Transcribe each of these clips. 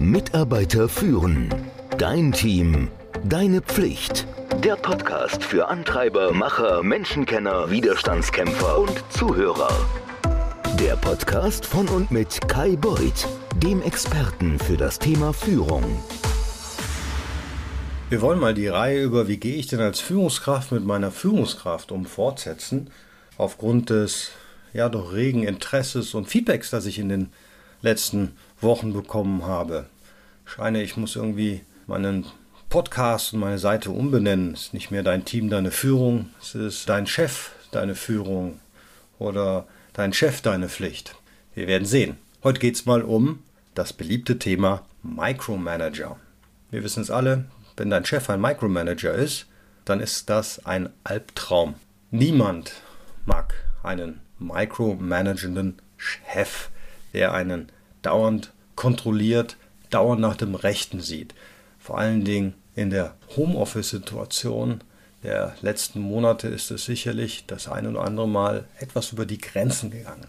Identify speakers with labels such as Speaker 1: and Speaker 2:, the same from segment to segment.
Speaker 1: Mitarbeiter führen. Dein Team. Deine Pflicht. Der Podcast für Antreiber, Macher, Menschenkenner, Widerstandskämpfer und Zuhörer. Der Podcast von und mit Kai Beuth, dem Experten für das Thema Führung.
Speaker 2: Wir wollen mal die Reihe über, wie gehe ich denn als Führungskraft mit meiner Führungskraft um, fortsetzen. Aufgrund des ja doch regen Interesses und Feedbacks, das ich in den letzten Wochen bekommen habe. Scheine, ich muss irgendwie meinen Podcast und meine Seite umbenennen. Es ist nicht mehr dein Team, deine Führung, es ist dein Chef, deine Führung oder dein Chef, deine Pflicht. Wir werden sehen. Heute geht es mal um das beliebte Thema Micromanager. Wir wissen es alle, wenn dein Chef ein Micromanager ist, dann ist das ein Albtraum. Niemand mag einen micromanagenden Chef, der einen dauernd kontrolliert, dauernd nach dem Rechten sieht. Vor allen Dingen in der Homeoffice-Situation der letzten Monate ist es sicherlich das ein oder andere Mal etwas über die Grenzen gegangen.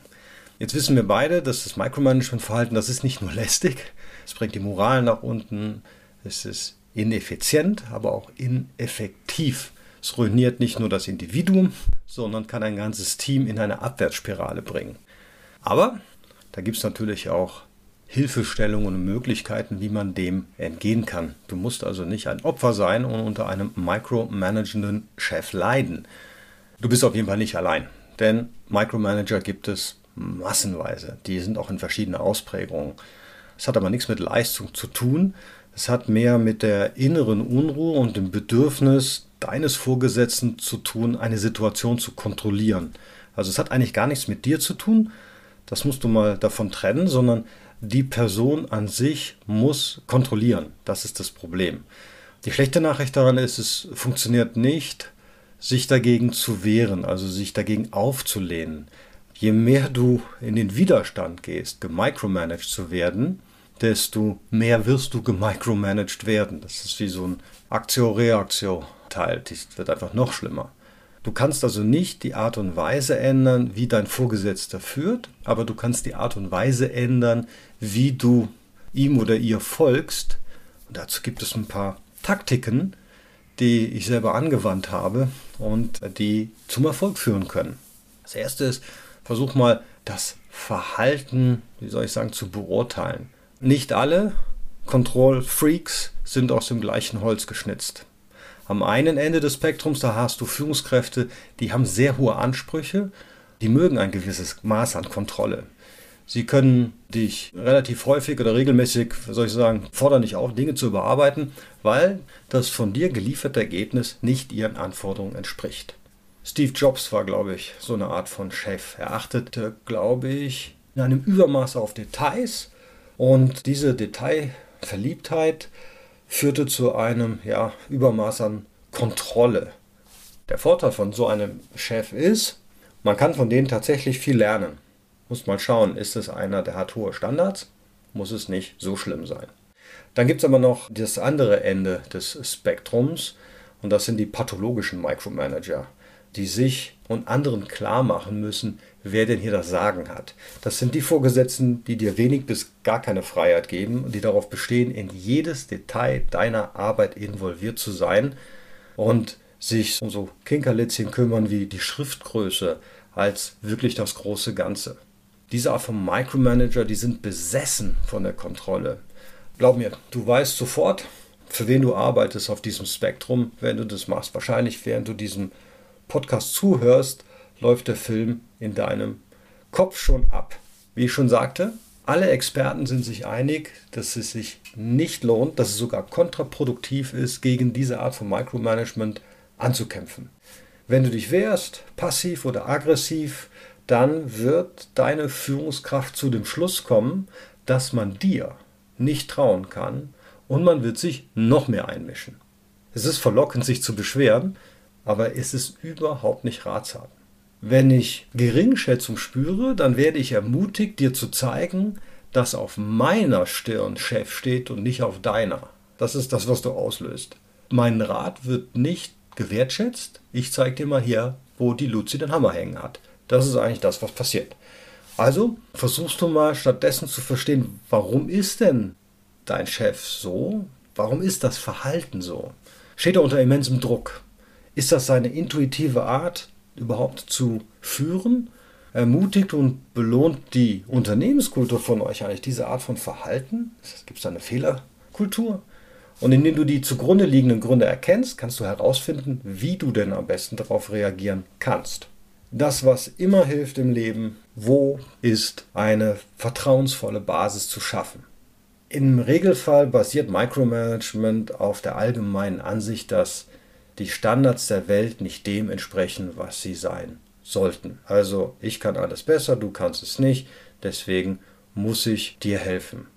Speaker 2: Jetzt wissen wir beide, dass das Micromanagement-Verhalten, das ist nicht nur lästig, es bringt die Moral nach unten, es ist ineffizient, aber auch ineffektiv. Es ruiniert nicht nur das Individuum, sondern kann ein ganzes Team in eine Abwärtsspirale bringen. Aber da gibt es natürlich auch Hilfestellungen und Möglichkeiten, wie man dem entgehen kann. Du musst also nicht ein Opfer sein und unter einem micromanagenden Chef leiden. Du bist auf jeden Fall nicht allein, denn Micromanager gibt es massenweise. Die sind auch in verschiedenen Ausprägungen. Es hat aber nichts mit Leistung zu tun. Es hat mehr mit der inneren Unruhe und dem Bedürfnis deines Vorgesetzten zu tun, eine Situation zu kontrollieren. Also es hat eigentlich gar nichts mit dir zu tun, das musst du mal davon trennen, sondern die Person an sich muss kontrollieren. Das ist das Problem. Die schlechte Nachricht daran ist, es funktioniert nicht, sich dagegen zu wehren, also sich dagegen aufzulehnen. Je mehr du in den Widerstand gehst, gemicromanaged zu werden, desto mehr wirst du gemicromanaged werden. Das ist wie so ein Aktio-Reaktio-Teil. Das wird einfach noch schlimmer. Du kannst also nicht die Art und Weise ändern, wie dein Vorgesetzter führt, aber du kannst die Art und Weise ändern, wie du ihm oder ihr folgst. Und dazu gibt es ein paar Taktiken, die ich selber angewandt habe und die zum Erfolg führen können. Das erste ist, versuch mal das Verhalten, wie soll ich sagen, zu beurteilen. Nicht alle Control-Freaks sind aus dem gleichen Holz geschnitzt. Am einen Ende des Spektrums, da hast du Führungskräfte, die haben sehr hohe Ansprüche, die mögen ein gewisses Maß an Kontrolle. Sie können dich relativ häufig oder regelmäßig, soll ich sagen, fordern dich auf, Dinge zu überarbeiten, weil das von dir gelieferte Ergebnis nicht ihren Anforderungen entspricht. Steve Jobs war, glaube ich, so eine Art von Chef. Er achtete, glaube ich, in einem Übermaß auf Details und diese Detailverliebtheit führte zu einem ja, Übermaß an Kontrolle. Der Vorteil von so einem Chef ist, man kann von denen tatsächlich viel lernen. Muss mal schauen, ist es einer, der hat hohe Standards? Muss es nicht so schlimm sein. Dann gibt es aber noch das andere Ende des Spektrums und das sind die pathologischen Micromanager die sich und anderen klar machen müssen, wer denn hier das Sagen hat. Das sind die Vorgesetzten, die dir wenig bis gar keine Freiheit geben und die darauf bestehen, in jedes Detail deiner Arbeit involviert zu sein und sich um so Kinkerlitzchen kümmern wie die Schriftgröße als wirklich das große Ganze. Diese Art von Micromanager, die sind besessen von der Kontrolle. Glaub mir, du weißt sofort, für wen du arbeitest auf diesem Spektrum, wenn du das machst. Wahrscheinlich, während du diesem Podcast zuhörst, läuft der Film in deinem Kopf schon ab. Wie ich schon sagte, alle Experten sind sich einig, dass es sich nicht lohnt, dass es sogar kontraproduktiv ist, gegen diese Art von Micromanagement anzukämpfen. Wenn du dich wehrst, passiv oder aggressiv, dann wird deine Führungskraft zu dem Schluss kommen, dass man dir nicht trauen kann und man wird sich noch mehr einmischen. Es ist verlockend, sich zu beschweren, aber es ist überhaupt nicht ratsam. Wenn ich Geringschätzung spüre, dann werde ich ermutigt, dir zu zeigen, dass auf meiner Stirn Chef steht und nicht auf deiner. Das ist das, was du auslöst. Mein Rat wird nicht gewertschätzt. Ich zeige dir mal hier, wo die Luzi den Hammer hängen hat. Das ist eigentlich das, was passiert. Also versuchst du mal stattdessen zu verstehen, warum ist denn dein Chef so? Warum ist das Verhalten so? Steht er unter immensem Druck? Ist das seine intuitive Art, überhaupt zu führen? Ermutigt und belohnt die Unternehmenskultur von euch eigentlich diese Art von Verhalten? Gibt es da eine Fehlerkultur? Und indem du die zugrunde liegenden Gründe erkennst, kannst du herausfinden, wie du denn am besten darauf reagieren kannst. Das, was immer hilft im Leben, wo ist eine vertrauensvolle Basis zu schaffen? Im Regelfall basiert Micromanagement auf der allgemeinen Ansicht, dass die Standards der Welt nicht dem entsprechen, was sie sein sollten. Also ich kann alles besser, du kannst es nicht, deswegen muss ich dir helfen.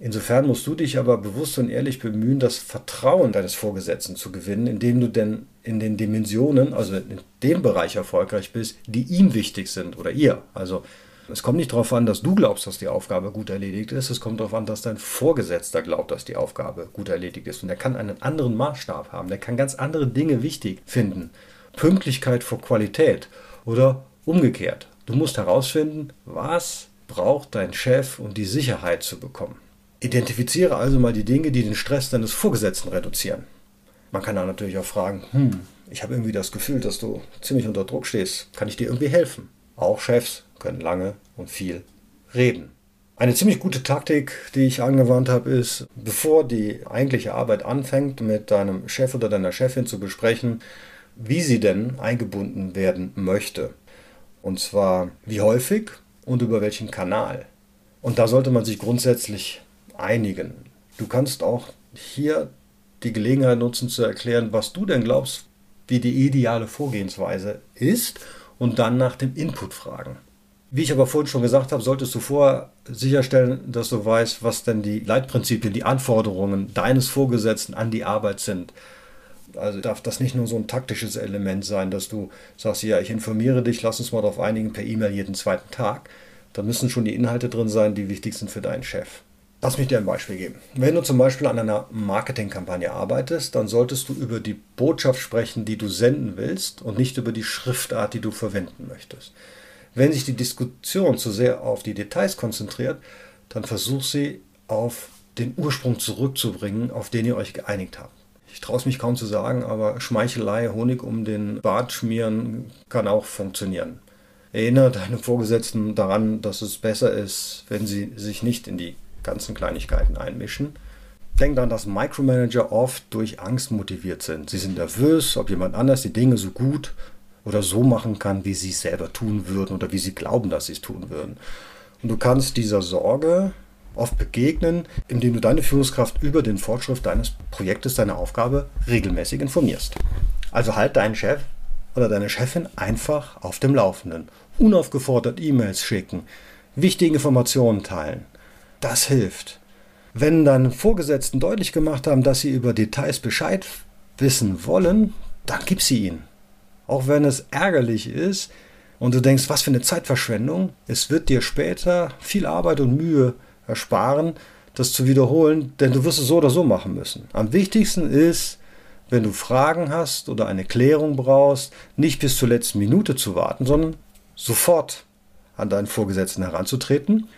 Speaker 2: Insofern musst du dich aber bewusst und ehrlich bemühen, das Vertrauen deines Vorgesetzten zu gewinnen, indem du denn in den Dimensionen, also in dem Bereich erfolgreich bist, die ihm wichtig sind oder ihr. Also es kommt nicht darauf an, dass du glaubst, dass die Aufgabe gut erledigt ist. Es kommt darauf an, dass dein Vorgesetzter glaubt, dass die Aufgabe gut erledigt ist. Und er kann einen anderen Maßstab haben. Der kann ganz andere Dinge wichtig finden. Pünktlichkeit vor Qualität oder umgekehrt. Du musst herausfinden, was braucht dein Chef, um die Sicherheit zu bekommen. Identifiziere also mal die Dinge, die den Stress deines Vorgesetzten reduzieren. Man kann da natürlich auch fragen, hm, ich habe irgendwie das Gefühl, dass du ziemlich unter Druck stehst. Kann ich dir irgendwie helfen? Auch Chefs können lange und viel reden. Eine ziemlich gute Taktik, die ich angewandt habe, ist, bevor die eigentliche Arbeit anfängt, mit deinem Chef oder deiner Chefin zu besprechen, wie sie denn eingebunden werden möchte. Und zwar wie häufig und über welchen Kanal. Und da sollte man sich grundsätzlich einigen. Du kannst auch hier die Gelegenheit nutzen zu erklären, was du denn glaubst, wie die ideale Vorgehensweise ist und dann nach dem Input fragen. Wie ich aber vorhin schon gesagt habe, solltest du vorher sicherstellen, dass du weißt, was denn die Leitprinzipien, die Anforderungen deines Vorgesetzten an die Arbeit sind. Also darf das nicht nur so ein taktisches Element sein, dass du sagst, ja, ich informiere dich, lass uns mal darauf einigen per E-Mail jeden zweiten Tag. Da müssen schon die Inhalte drin sein, die wichtig sind für deinen Chef. Lass mich dir ein Beispiel geben. Wenn du zum Beispiel an einer Marketingkampagne arbeitest, dann solltest du über die Botschaft sprechen, die du senden willst und nicht über die Schriftart, die du verwenden möchtest. Wenn sich die Diskussion zu sehr auf die Details konzentriert, dann versuch sie auf den Ursprung zurückzubringen, auf den ihr euch geeinigt habt. Ich traue es mich kaum zu sagen, aber Schmeichelei, Honig um den Bart schmieren kann auch funktionieren. Erinnere deine Vorgesetzten daran, dass es besser ist, wenn sie sich nicht in die ganzen Kleinigkeiten einmischen. Denk daran, dass Micromanager oft durch Angst motiviert sind. Sie sind nervös, ob jemand anders die Dinge so gut oder so machen kann, wie sie es selber tun würden oder wie sie glauben, dass sie es tun würden. Und du kannst dieser Sorge oft begegnen, indem du deine Führungskraft über den Fortschritt deines Projektes, deiner Aufgabe regelmäßig informierst. Also halt deinen Chef oder deine Chefin einfach auf dem Laufenden. Unaufgefordert E-Mails schicken, wichtige Informationen teilen. Das hilft. Wenn deine Vorgesetzten deutlich gemacht haben, dass sie über Details Bescheid wissen wollen, dann gib sie ihnen. Auch wenn es ärgerlich ist und du denkst, was für eine Zeitverschwendung, es wird dir später viel Arbeit und Mühe ersparen, das zu wiederholen, denn du wirst es so oder so machen müssen. Am wichtigsten ist, wenn du Fragen hast oder eine Klärung brauchst, nicht bis zur letzten Minute zu warten, sondern sofort an deinen Vorgesetzten heranzutreten,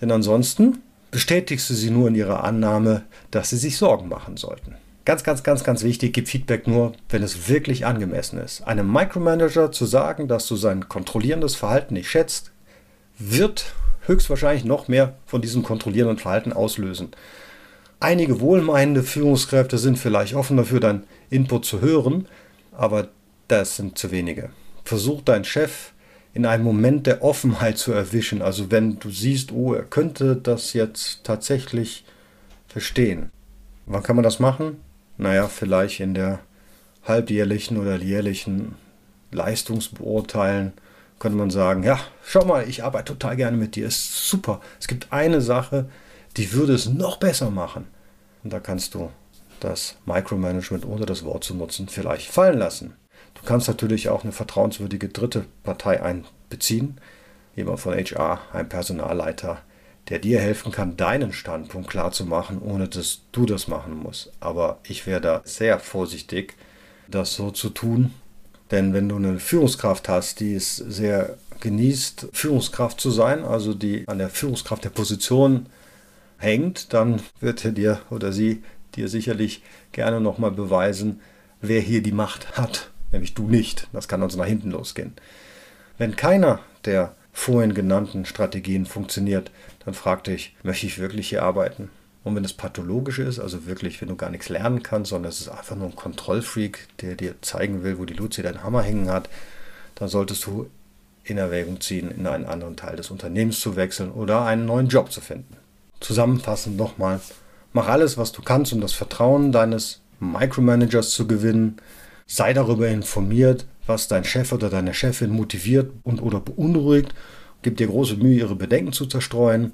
Speaker 2: denn ansonsten bestätigst du sie nur in ihrer Annahme, dass sie sich Sorgen machen sollten. Ganz, ganz, ganz, ganz wichtig, gib Feedback nur, wenn es wirklich angemessen ist. Einem Micromanager zu sagen, dass du sein kontrollierendes Verhalten nicht schätzt, wird höchstwahrscheinlich noch mehr von diesem kontrollierenden Verhalten auslösen. Einige wohlmeinende Führungskräfte sind vielleicht offen dafür, deinen Input zu hören, aber das sind zu wenige. Versuch deinen Chef in einem Moment der Offenheit zu erwischen. Also wenn du siehst, oh, er könnte das jetzt tatsächlich verstehen. Wann kann man das machen? Naja, vielleicht in der halbjährlichen oder jährlichen Leistungsbeurteilen könnte man sagen, ja, schau mal, ich arbeite total gerne mit dir, ist super. Es gibt eine Sache, die würde es noch besser machen. Und da kannst du das Micromanagement, ohne das Wort zu nutzen, vielleicht fallen lassen. Du kannst natürlich auch eine vertrauenswürdige dritte Partei einbeziehen, jemand von HR, ein Personalleiter, der dir helfen kann, deinen Standpunkt klar zu machen, ohne dass du das machen musst. Aber ich wäre da sehr vorsichtig, das so zu tun, denn wenn du eine Führungskraft hast, die es sehr genießt, Führungskraft zu sein, also die an der Führungskraft der Position hängt, dann wird er dir oder sie dir sicherlich gerne nochmal beweisen, wer hier die Macht hat, nämlich du nicht. Das kann uns nach hinten losgehen. Wenn keiner der vorhin genannten Strategien funktioniert, dann frag dich, möchte ich wirklich hier arbeiten? Und wenn es pathologisch ist, also wirklich, wenn du gar nichts lernen kannst, sondern es ist einfach nur ein Kontrollfreak, der dir zeigen will, wo die Luzi deinen Hammer hängen hat, dann solltest du in Erwägung ziehen, in einen anderen Teil des Unternehmens zu wechseln oder einen neuen Job zu finden. Zusammenfassend nochmal, mach alles, was du kannst, um das Vertrauen deines Micromanagers zu gewinnen. Sei darüber informiert, was dein Chef oder deine Chefin motiviert und oder beunruhigt. Gib dir große Mühe, ihre Bedenken zu zerstreuen.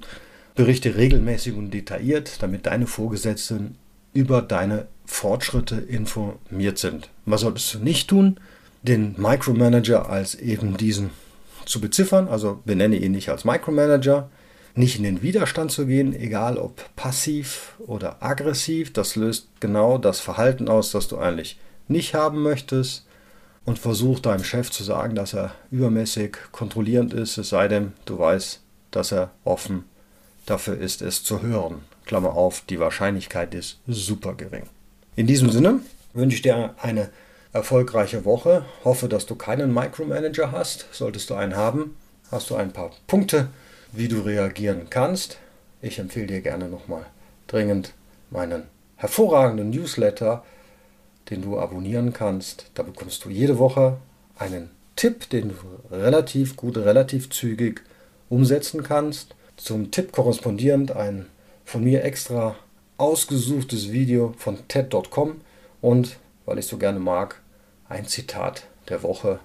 Speaker 2: Berichte regelmäßig und detailliert, damit deine Vorgesetzten über deine Fortschritte informiert sind. Was solltest du nicht tun? Den Micromanager als eben diesen zu beziffern, also benenne ihn nicht als Micromanager, nicht in den Widerstand zu gehen, egal ob passiv oder aggressiv, das löst genau das Verhalten aus, das du eigentlich nicht haben möchtest und versuch deinem Chef zu sagen, dass er übermäßig kontrollierend ist, es sei denn, du weißt, dass er offen dafür ist, es zu hören. Klammer auf, die Wahrscheinlichkeit ist super gering. In diesem Sinne wünsche ich dir eine erfolgreiche Woche. Hoffe, dass du keinen Micromanager hast. Solltest du einen haben, hast du ein paar Punkte, wie du reagieren kannst. Ich empfehle dir gerne nochmal dringend meinen hervorragenden Newsletter, den du abonnieren kannst. Da bekommst du jede Woche einen Tipp, den du relativ gut, relativ zügig umsetzen kannst zum Tipp korrespondierend ein von mir extra ausgesuchtes Video von TED.com und, weil ich so gerne mag, ein Zitat der Woche.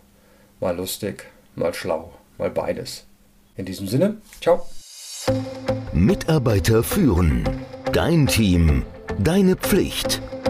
Speaker 2: Mal lustig, mal schlau, mal beides. In diesem Sinne, ciao.
Speaker 1: Mitarbeiter führen. Dein Team. Deine Pflicht.